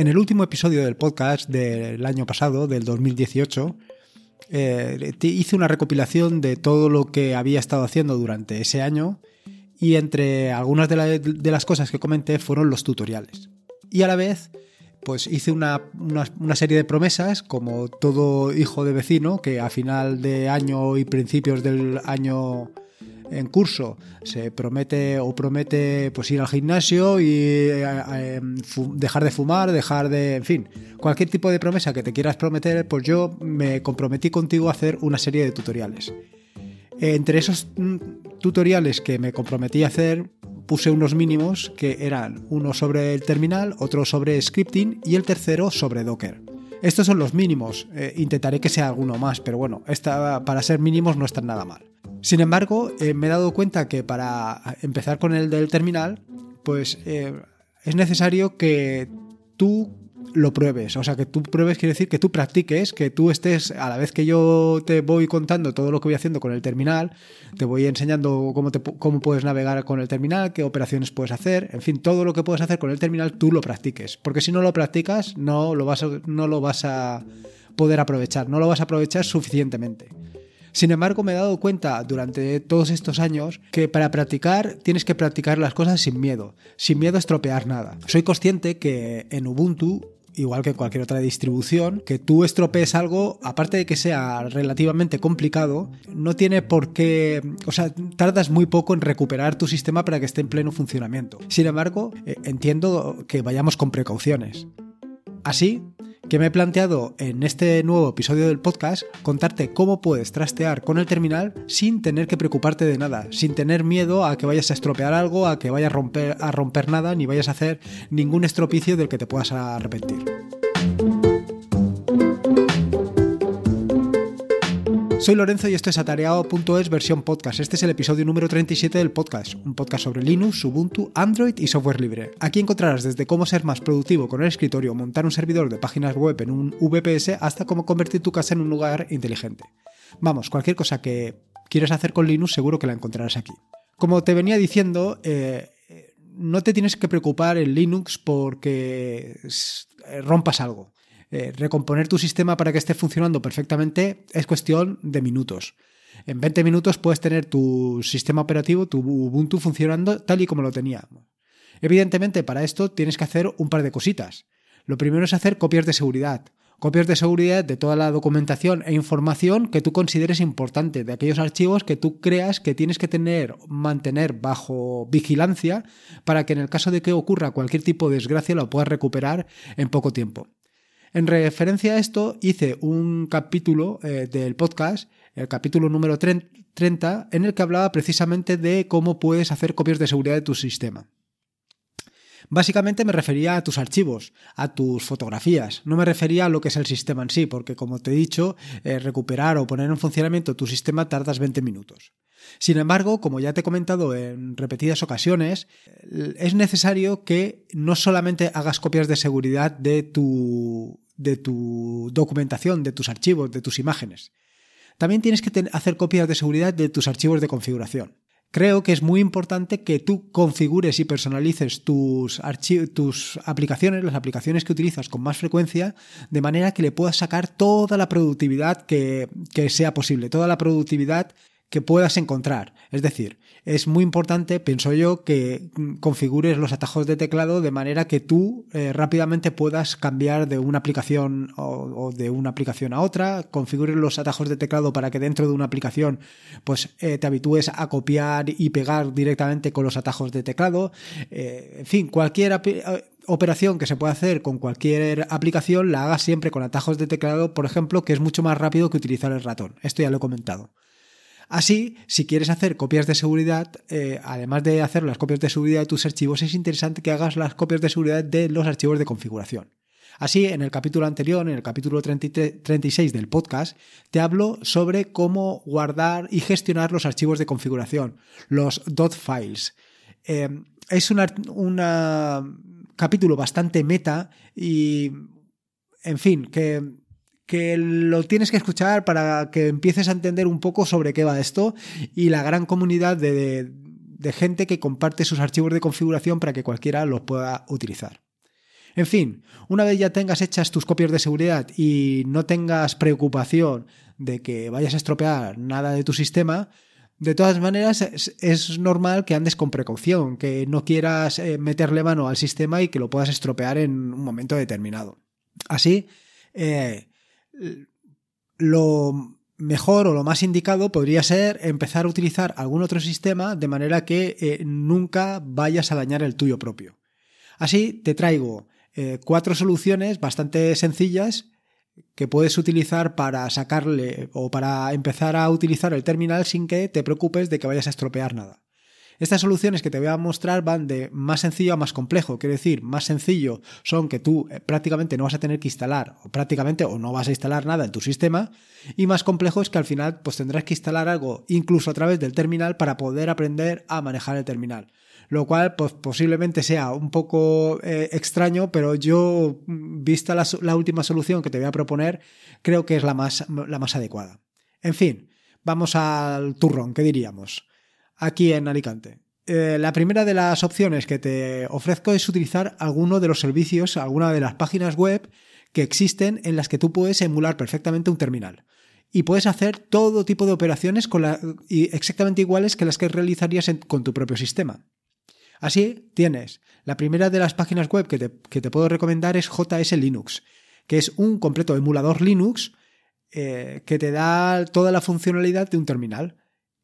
En el último episodio del podcast del año pasado, del 2018, eh, hice una recopilación de todo lo que había estado haciendo durante ese año y entre algunas de, las cosas que comenté fueron los tutoriales. Y a la vez, pues hice una, serie de promesas, como todo hijo de vecino, que a final de año y principios del año en curso se promete o promete pues ir al gimnasio y eh, eh, dejar de fumar, dejar de, en fin, cualquier tipo de promesa que te quieras prometer, pues yo me comprometí contigo a hacer una serie de tutoriales. Entre esos mm, tutoriales que me comprometí a hacer, puse unos mínimos que eran uno sobre el terminal, otro sobre scripting y el tercero sobre Docker. Estos son los mínimos. Eh, intentaré que sea alguno más, pero bueno, para ser mínimos no están nada mal. Sin embargo, eh, me he dado cuenta que para empezar con el del terminal, pues eh, es necesario que tú lo pruebes. O sea, que tú pruebes quiere decir que tú practiques, que tú estés, a la vez que yo te voy contando todo lo que voy haciendo con el terminal, te voy enseñando cómo, cómo puedes navegar con el terminal, qué operaciones puedes hacer, en fin, todo lo que puedes hacer con el terminal, tú lo practiques. Porque si no lo practicas, no lo vas no lo vas a poder aprovechar, no lo vas a aprovechar suficientemente. Sin embargo, me he dado cuenta durante todos estos años que para practicar tienes que practicar las cosas sin miedo, sin miedo a estropear nada. Soy consciente que en Ubuntu igual que cualquier otra distribución, que tú estropees algo, aparte de que sea relativamente complicado, no tiene por qué, o sea, tardas muy poco en recuperar tu sistema para que esté en pleno funcionamiento. Sin embargo, eh, entiendo que vayamos con precauciones. Así, que me he planteado en este nuevo episodio del podcast contarte cómo puedes trastear con el terminal sin tener que preocuparte de nada, sin tener miedo a que vayas a estropear algo, a que vayas a romper, a romper nada, ni vayas a hacer ningún estropicio del que te puedas arrepentir. Soy Lorenzo y esto es atareado.es versión podcast. Este es el episodio número 37 del podcast, un podcast sobre Linux, Ubuntu, Android y software libre. Aquí encontrarás desde cómo ser más productivo con el escritorio, montar un servidor de páginas web en un VPS, hasta cómo convertir tu casa en un lugar inteligente. Vamos, cualquier cosa que quieras hacer con Linux seguro que la encontrarás aquí. Como te venía diciendo, eh, no te tienes que preocupar en Linux porque rompas algo. Eh, recomponer tu sistema para que esté funcionando perfectamente es cuestión de minutos. En 20 minutos puedes tener tu sistema operativo, tu Ubuntu funcionando tal y como lo tenía. Evidentemente, para esto tienes que hacer un par de cositas. Lo primero es hacer copias de seguridad. Copias de seguridad de toda la documentación e información que tú consideres importante, de aquellos archivos que tú creas que tienes que tener, mantener bajo vigilancia para que en el caso de que ocurra cualquier tipo de desgracia lo puedas recuperar en poco tiempo. En referencia a esto, hice un capítulo eh, del podcast, el capítulo número 30, en el que hablaba precisamente de cómo puedes hacer copias de seguridad de tu sistema. Básicamente me refería a tus archivos, a tus fotografías, no me refería a lo que es el sistema en sí, porque como te he dicho, eh, recuperar o poner en funcionamiento tu sistema tardas 20 minutos. Sin embargo, como ya te he comentado en repetidas ocasiones, es necesario que no solamente hagas copias de seguridad de tu, de tu documentación, de tus archivos, de tus imágenes. También tienes que hacer copias de seguridad de tus archivos de configuración. Creo que es muy importante que tú configures y personalices tus, aplicaciones, las aplicaciones que utilizas con más frecuencia, de manera que le puedas sacar toda la productividad que sea posible, toda la productividad que puedas encontrar. Es decir, es muy importante, pienso yo, que configures los atajos de teclado de manera que tú eh, rápidamente puedas cambiar de una aplicación o, de una aplicación a otra, configures los atajos de teclado para que dentro de una aplicación pues eh, te habitúes a copiar y pegar directamente con los atajos de teclado. Eh, en fin, cualquier operación que se pueda hacer con cualquier aplicación la hagas siempre con atajos de teclado, por ejemplo, que es mucho más rápido que utilizar el ratón. Esto ya lo he comentado. Así, si quieres hacer copias de seguridad, eh, además de hacer las copias de seguridad de tus archivos, es interesante que hagas las copias de seguridad de los archivos de configuración. Así, en el capítulo anterior, en el capítulo 36 del podcast, te hablo sobre cómo guardar y gestionar los archivos de configuración, los dot files. Eh, es un capítulo bastante meta y, en fin, que que lo tienes que escuchar para que empieces a entender un poco sobre qué va esto y la gran comunidad de, gente que comparte sus archivos de configuración para que cualquiera los pueda utilizar. En fin, una vez ya tengas hechas tus copias de seguridad y no tengas preocupación de que vayas a estropear nada de tu sistema, de todas maneras, es, normal que andes con precaución, que no quieras eh, meterle mano al sistema y que lo puedas estropear en un momento determinado. Así, eh, lo mejor o lo más indicado podría ser empezar a utilizar algún otro sistema de manera que eh, nunca vayas a dañar el tuyo propio. Así, te traigo cuatro soluciones bastante sencillas que puedes utilizar para sacarle o para empezar a utilizar el terminal sin que te preocupes de que vayas a estropear nada. Estas soluciones que te voy a mostrar van de más sencillo a más complejo. Quiero decir, más sencillo son que tú eh, prácticamente no vas a tener que instalar, o prácticamente o no vas a instalar nada en tu sistema. Y más complejo es que al final pues tendrás que instalar algo incluso a través del terminal para poder aprender a manejar el terminal lo cual pues, posiblemente sea un poco eh, extraño, pero yo, mm, vista la, última solución que te voy a proponer, creo que es la más, la más adecuada. En fin, vamos al turrón, ¿qué diríamos? Aquí en Alicante. Eh, la primera de las opciones que te ofrezco es utilizar alguno de los servicios, alguna de las páginas web que existen en las que tú puedes emular perfectamente un terminal y puedes hacer todo tipo de operaciones con exactamente iguales que las que realizarías con tu propio sistema. Así tienes, la primera de las páginas web que te, puedo recomendar es JS Linux, que es un completo emulador Linux eh, que te da toda la funcionalidad de un terminal.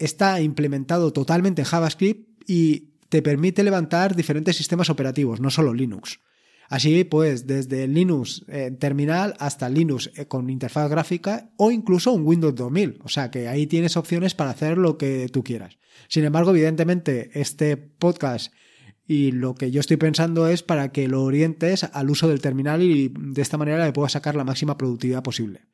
Está implementado totalmente en JavaScript y te permite levantar diferentes sistemas operativos, no solo Linux. Así pues, desde Linux eh, terminal hasta Linux eh, con interfaz gráfica o incluso un Windows 2000. O sea que ahí tienes opciones para hacer lo que tú quieras. Sin embargo, evidentemente, este podcast y lo que yo estoy pensando es para que lo orientes al uso del terminal y de esta manera le puedas sacar la máxima productividad posible.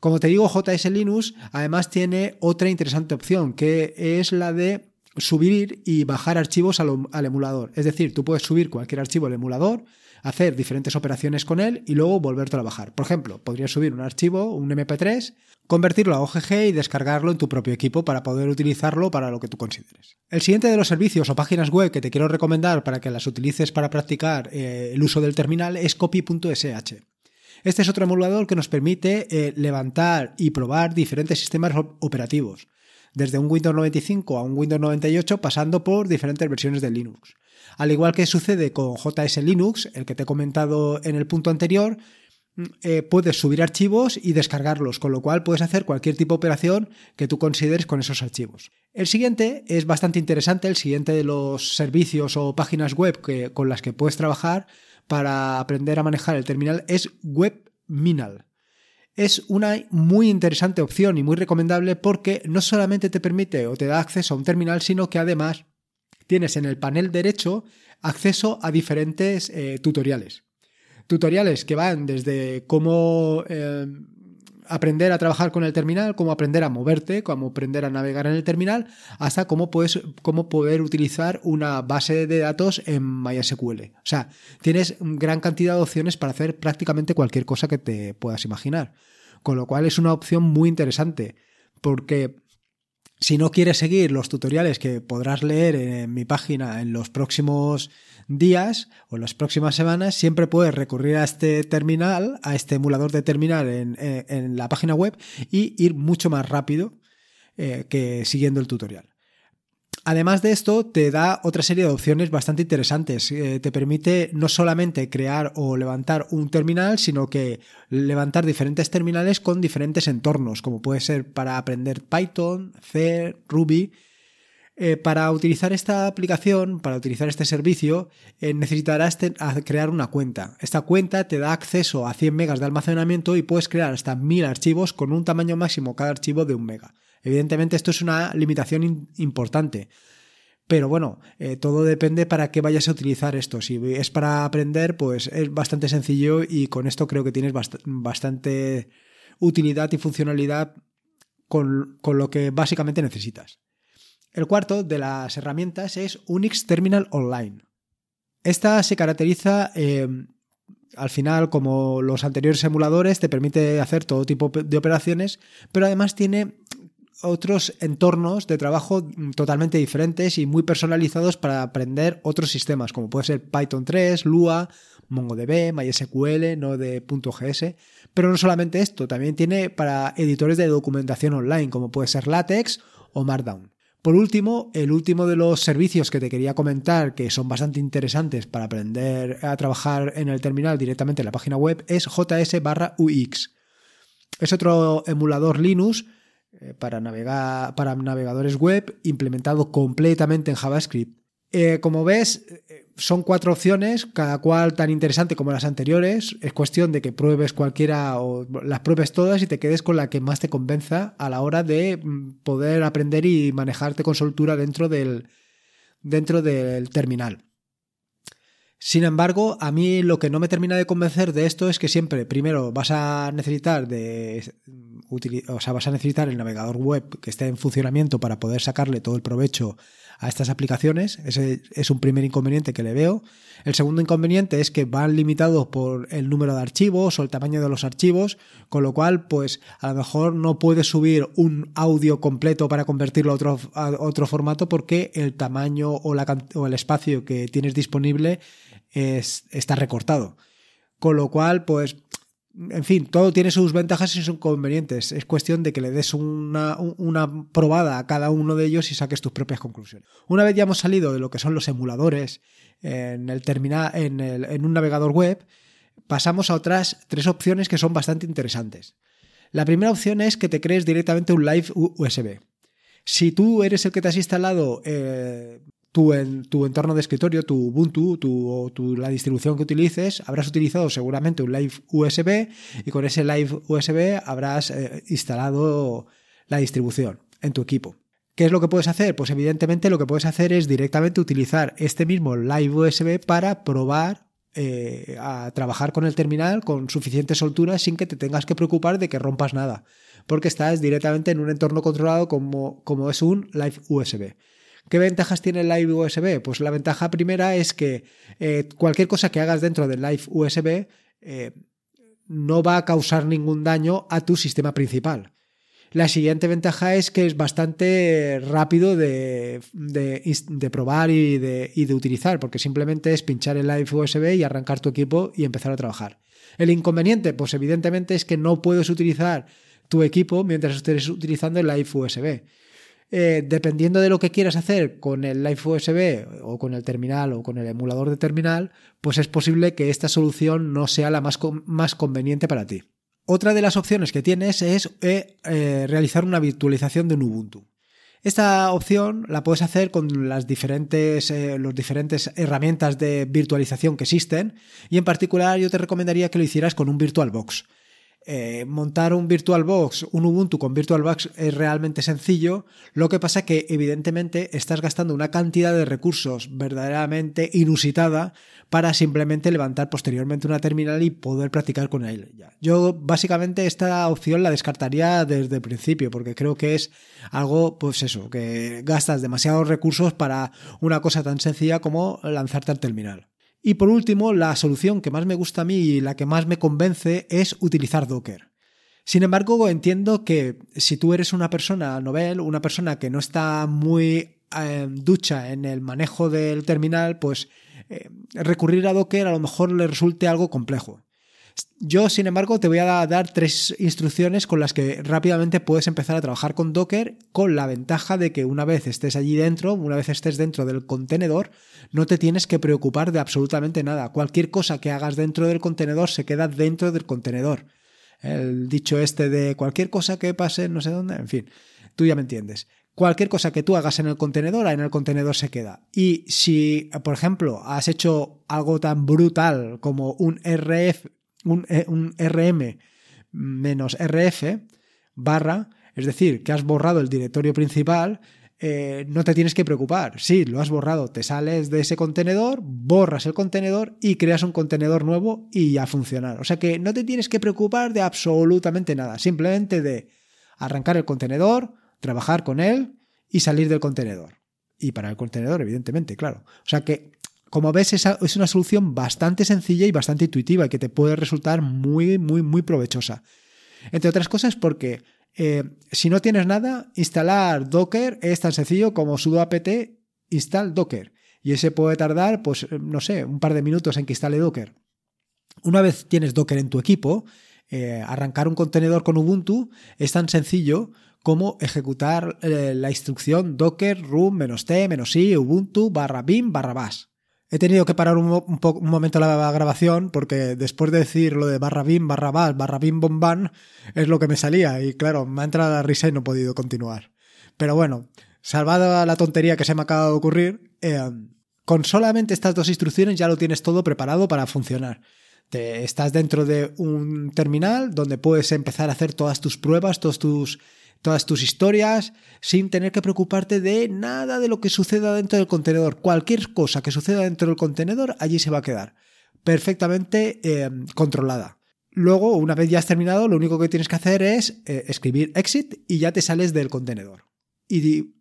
Como te digo, JS Linux además tiene otra interesante opción, que es la de subir y bajar archivos al, emulador. Es decir, tú puedes subir cualquier archivo al emulador, hacer diferentes operaciones con él y luego volverlo a bajar. Por ejemplo, podrías subir un archivo, un MP3, convertirlo a OGG y descargarlo en tu propio equipo para poder utilizarlo para lo que tú consideres. El siguiente de los servicios o páginas web que te quiero recomendar para que las utilices para practicar eh, el uso del terminal es copy.sh. Este es otro emulador que nos permite eh, levantar y probar diferentes sistemas operativos, desde un Windows 95 a un Windows 98 pasando por diferentes versiones de Linux. Al igual que sucede con JS Linux, el que te he comentado en el punto anterior, mm, eh, puedes subir archivos y descargarlos, con lo cual puedes hacer cualquier tipo de operación que tú consideres con esos archivos. El siguiente es bastante interesante, el siguiente de los servicios o páginas web que, con las que puedes trabajar para aprender a manejar el terminal es WebMinal. Es una muy interesante opción y muy recomendable porque no solamente te permite o te da acceso a un terminal, sino que además tienes en el panel derecho acceso a diferentes eh, tutoriales. Tutoriales que van desde cómo eh, aprender a trabajar con el terminal, cómo aprender a moverte, cómo aprender a navegar en el terminal, hasta cómo, puedes, cómo poder utilizar una base de datos en MySQL. O sea, tienes gran cantidad de opciones para hacer prácticamente cualquier cosa que te puedas imaginar. Con lo cual es una opción muy interesante, porque si no quieres seguir los tutoriales que podrás leer en mi página en los próximos días o en las próximas semanas, siempre puedes recurrir a este terminal, a este emulador de terminal en, la página web y ir mucho más rápido eh, que siguiendo el tutorial. Además de esto, te da otra serie de opciones bastante interesantes. Eh, te permite no solamente crear o levantar un terminal, sino que levantar diferentes terminales con diferentes entornos, como puede ser para aprender Python, C, Ruby. Eh, para utilizar esta aplicación, para utilizar este servicio, eh, necesitarás crear una cuenta. Esta cuenta te da acceso a 100 megas de almacenamiento y puedes crear hasta 1000 archivos con un tamaño máximo cada archivo de un mega. Evidentemente esto es una limitación importante. Pero bueno, eh, todo depende para qué vayas a utilizar esto. Si es para aprender, pues es bastante sencillo y con esto creo que tienes bastante utilidad y funcionalidad con, lo que básicamente necesitas. El cuarto de las herramientas es Unix Terminal Online. Esta se caracteriza eh, al final, como los anteriores emuladores, te permite hacer todo tipo de operaciones, pero además tiene otros entornos de trabajo totalmente diferentes y muy personalizados para aprender otros sistemas, como puede ser Python 3, Lua, MongoDB, MySQL, Node.js. Pero no solamente esto, también tiene para editores de documentación online, como puede ser LaTeX o Markdown. Por último, el último de los servicios que te quería comentar que son bastante interesantes para aprender a trabajar en el terminal directamente en la página web es JS barra UX. Es otro emulador Linux para, navegar, para navegadores web implementado completamente en JavaScript. Eh, como ves, eh, son cuatro opciones, cada cual tan interesante como las anteriores. Es cuestión de que pruebes cualquiera o las pruebes todas y te quedes con la que más te convenza a la hora de mm, poder aprender y manejarte con soltura dentro del, dentro del terminal. Sin embargo, a mí lo que no me termina de convencer de esto es que siempre, primero, vas a necesitar de o sea, vas a necesitar el navegador web que esté en funcionamiento para poder sacarle todo el provecho a estas aplicaciones. Ese es un primer inconveniente que le veo. El segundo inconveniente es que van limitados por el número de archivos o el tamaño de los archivos, con lo cual, pues a lo mejor no puedes subir un audio completo para convertirlo a otro, a otro formato porque el tamaño o, la, o el espacio que tienes disponible es, está recortado. Con lo cual, pues en fin, todo tiene sus ventajas y sus inconvenientes. Es cuestión de que le des una, probada a cada uno de ellos y saques tus propias conclusiones. Una vez ya hemos salido de lo que son los emuladores en, el terminal, en, en un navegador web, pasamos a otras tres opciones que son bastante interesantes. La primera opción es que te crees directamente un live USB. Si tú eres el que te has instalado eh, tu, en, tu entorno de escritorio, tu Ubuntu, tu, tu, la distribución que utilices, habrás utilizado seguramente un Live USB y con ese Live USB habrás eh, instalado la distribución en tu equipo. ¿Qué es lo que puedes hacer? Pues evidentemente lo que puedes hacer es directamente utilizar este mismo Live USB para probar eh, a trabajar con el terminal con suficiente soltura sin que te tengas que preocupar de que rompas nada, porque estás directamente en un entorno controlado como, como es un Live USB. ¿Qué ventajas tiene el Live USB? Pues la ventaja primera es que eh, cualquier cosa que hagas dentro del Live USB eh, no va a causar ningún daño a tu sistema principal. La siguiente ventaja es que es bastante rápido de, probar y de, y de, utilizar, porque simplemente es pinchar el Live USB y arrancar tu equipo y empezar a trabajar. El inconveniente, pues evidentemente es que no puedes utilizar tu equipo mientras estés utilizando el Live USB. Eh, dependiendo de lo que quieras hacer con el Live USB o con el terminal o con el emulador de terminal, pues es posible que esta solución no sea la más, más conveniente para ti. Otra de las opciones que tienes es eh, eh, realizar una virtualización de un Ubuntu. Esta opción la puedes hacer con las diferentes, los diferentes herramientas de virtualización que existen y en particular yo te recomendaría que lo hicieras con un VirtualBox. Eh, montar un VirtualBox, un Ubuntu con VirtualBox es realmente sencillo, lo que pasa que evidentemente estás gastando una cantidad de recursos verdaderamente inusitada para simplemente levantar posteriormente una terminal y poder practicar con él. Yo básicamente esta opción la descartaría desde el principio porque creo que es algo, pues eso, que gastas demasiados recursos para una cosa tan sencilla como lanzarte al terminal. Y por último, la solución que más me gusta a mí y la que más me convence es utilizar Docker. Sin embargo, entiendo que si tú eres una persona novel, una persona que no está muy eh, ducha en el manejo del terminal, pues eh, recurrir a Docker a lo mejor le resulte algo complejo. Yo, sin embargo, te voy a dar tres instrucciones con las que rápidamente puedes empezar a trabajar con Docker, con la ventaja de que una vez estés allí dentro, una vez estés dentro del contenedor, no te tienes que preocupar de absolutamente nada. Cualquier cosa que hagas dentro del contenedor se queda dentro del contenedor. El dicho este de cualquier cosa que pase no sé dónde, en fin, tú ya me entiendes. Cualquier cosa que tú hagas en el contenedor, en el contenedor se queda. Y si, por ejemplo, has hecho algo tan brutal como un RF eh, un, RM menos RF barra, es decir, que has borrado el directorio principal, eh, no te tienes que preocupar. Sí, lo has borrado, te sales de ese contenedor, borras el contenedor y creas un contenedor nuevo y ya funcionar. O sea que no te tienes que preocupar de absolutamente nada, simplemente de arrancar el contenedor, trabajar con él y salir del contenedor. Y para el contenedor, evidentemente, claro. O sea que como ves, es una solución bastante sencilla y bastante intuitiva y que te puede resultar muy, muy, muy provechosa. Entre otras cosas porque eh, si no tienes nada, instalar Docker es tan sencillo como sudo apt install Docker. Y ese puede tardar, pues, no sé, un par de minutos en que instale Docker. Una vez tienes Docker en tu equipo, eh, arrancar un contenedor con Ubuntu es tan sencillo como ejecutar eh, la instrucción docker room "-t", "-i", ubuntu barra bin barra bash. He tenido que parar un, momento la grabación porque después de decir lo de barra bin barra bash barra bin bomban es lo que me salía y claro, me ha entrado la risa y no he podido continuar. Pero bueno, salvada la tontería que se me acaba de ocurrir, eh, con solamente estas dos instrucciones ya lo tienes todo preparado para funcionar. Te, estás dentro de un terminal donde puedes empezar a hacer todas tus pruebas, todos tus, todas tus historias, sin tener que preocuparte de nada de lo que suceda dentro del contenedor. Cualquier cosa que suceda dentro del contenedor, allí se va a quedar. Perfectamente eh, controlada. Luego, una vez ya has terminado, lo único que tienes que hacer es eh, escribir exit y ya te sales del contenedor. Y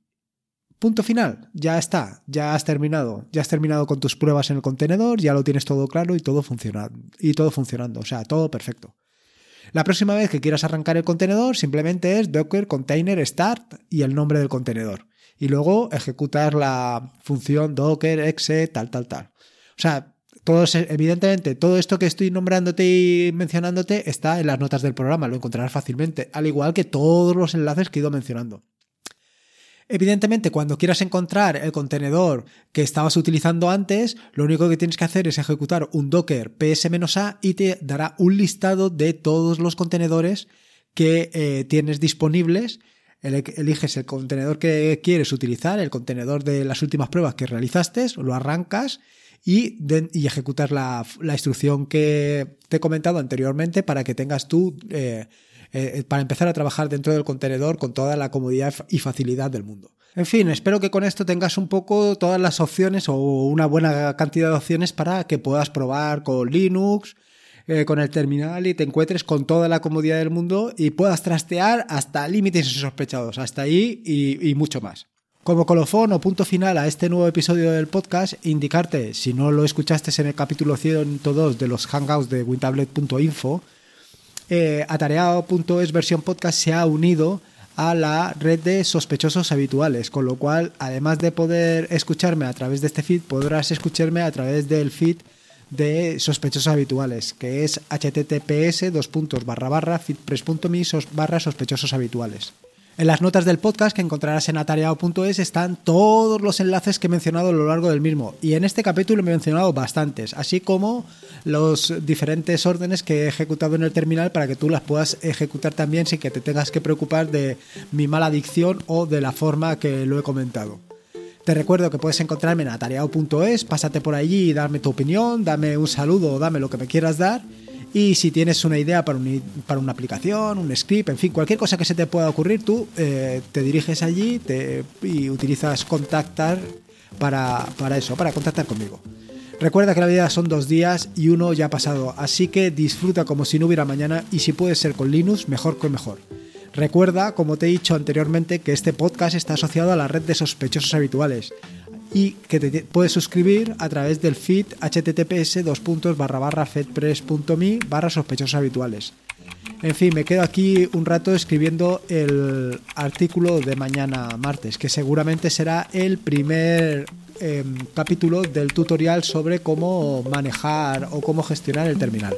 Punto final, ya está, ya has terminado, ya has terminado con tus pruebas en el contenedor, ya lo tienes todo claro y todo funcionando, y todo funcionando, o sea, todo perfecto. La próxima vez que quieras arrancar el contenedor, simplemente es docker container start y el nombre del contenedor. Y luego ejecutar la función docker exe tal tal tal. O sea, todo, evidentemente, todo esto que estoy nombrándote y mencionándote está en las notas del programa, lo encontrarás fácilmente, al igual que todos los enlaces que he ido mencionando. Evidentemente, cuando quieras encontrar el contenedor que estabas utilizando antes, lo único que tienes que hacer es ejecutar un docker ps-a y te dará un listado de todos los contenedores que eh, tienes disponibles. Eliges el contenedor que quieres utilizar, el contenedor de las últimas pruebas que realizaste, lo arrancas y, ejecutas la, instrucción que te he comentado anteriormente para que tengas tú eh, eh, para empezar a trabajar dentro del contenedor con toda la comodidad y facilidad del mundo. En fin, espero que con esto tengas un poco todas las opciones o una buena cantidad de opciones para que puedas probar con Linux, eh, con el terminal y te encuentres con toda la comodidad del mundo y puedas trastear hasta límites insospechados, hasta ahí y, y mucho más. Como colofón o punto final a este nuevo episodio del podcast, indicarte, si no lo escuchaste en el capítulo 102 de los hangouts de wintablet.info, eh, atareado.es versión podcast se ha unido a la red de sospechosos habituales, con lo cual, además de poder escucharme a través de este feed, podrás escucharme a través del feed de sospechosos habituales, que es https dos barra barra feedpress.me barra sospechosos habituales. En las notas del podcast que encontrarás en atareado.es están todos los enlaces que he mencionado a lo largo del mismo. Y en este capítulo he mencionado bastantes, así como los diferentes órdenes que he ejecutado en el terminal para que tú las puedas ejecutar también sin que te tengas que preocupar de mi mala dicción o de la forma que lo he comentado. Te recuerdo que puedes encontrarme en atareado.es, pásate por allí y darme tu opinión, dame un saludo o dame lo que me quieras dar. Y si tienes una idea para, para una aplicación, un script, en fin, cualquier cosa que se te pueda ocurrir, tú eh, te diriges allí y utilizas contactar para, para eso, para contactar conmigo. Recuerda que la vida son dos días y uno ya ha pasado, así que disfruta como si no hubiera mañana y si puede ser con Linux, mejor que mejor. Recuerda, como te he dicho anteriormente, que este podcast está asociado a la red de sospechosos habituales y que te puedes suscribir a través del feed https fedpress.me barra sospechosos habituales. En fin, me quedo aquí un rato escribiendo el artículo de mañana martes, que seguramente será el primer em, capítulo del tutorial sobre cómo manejar o cómo gestionar el terminal.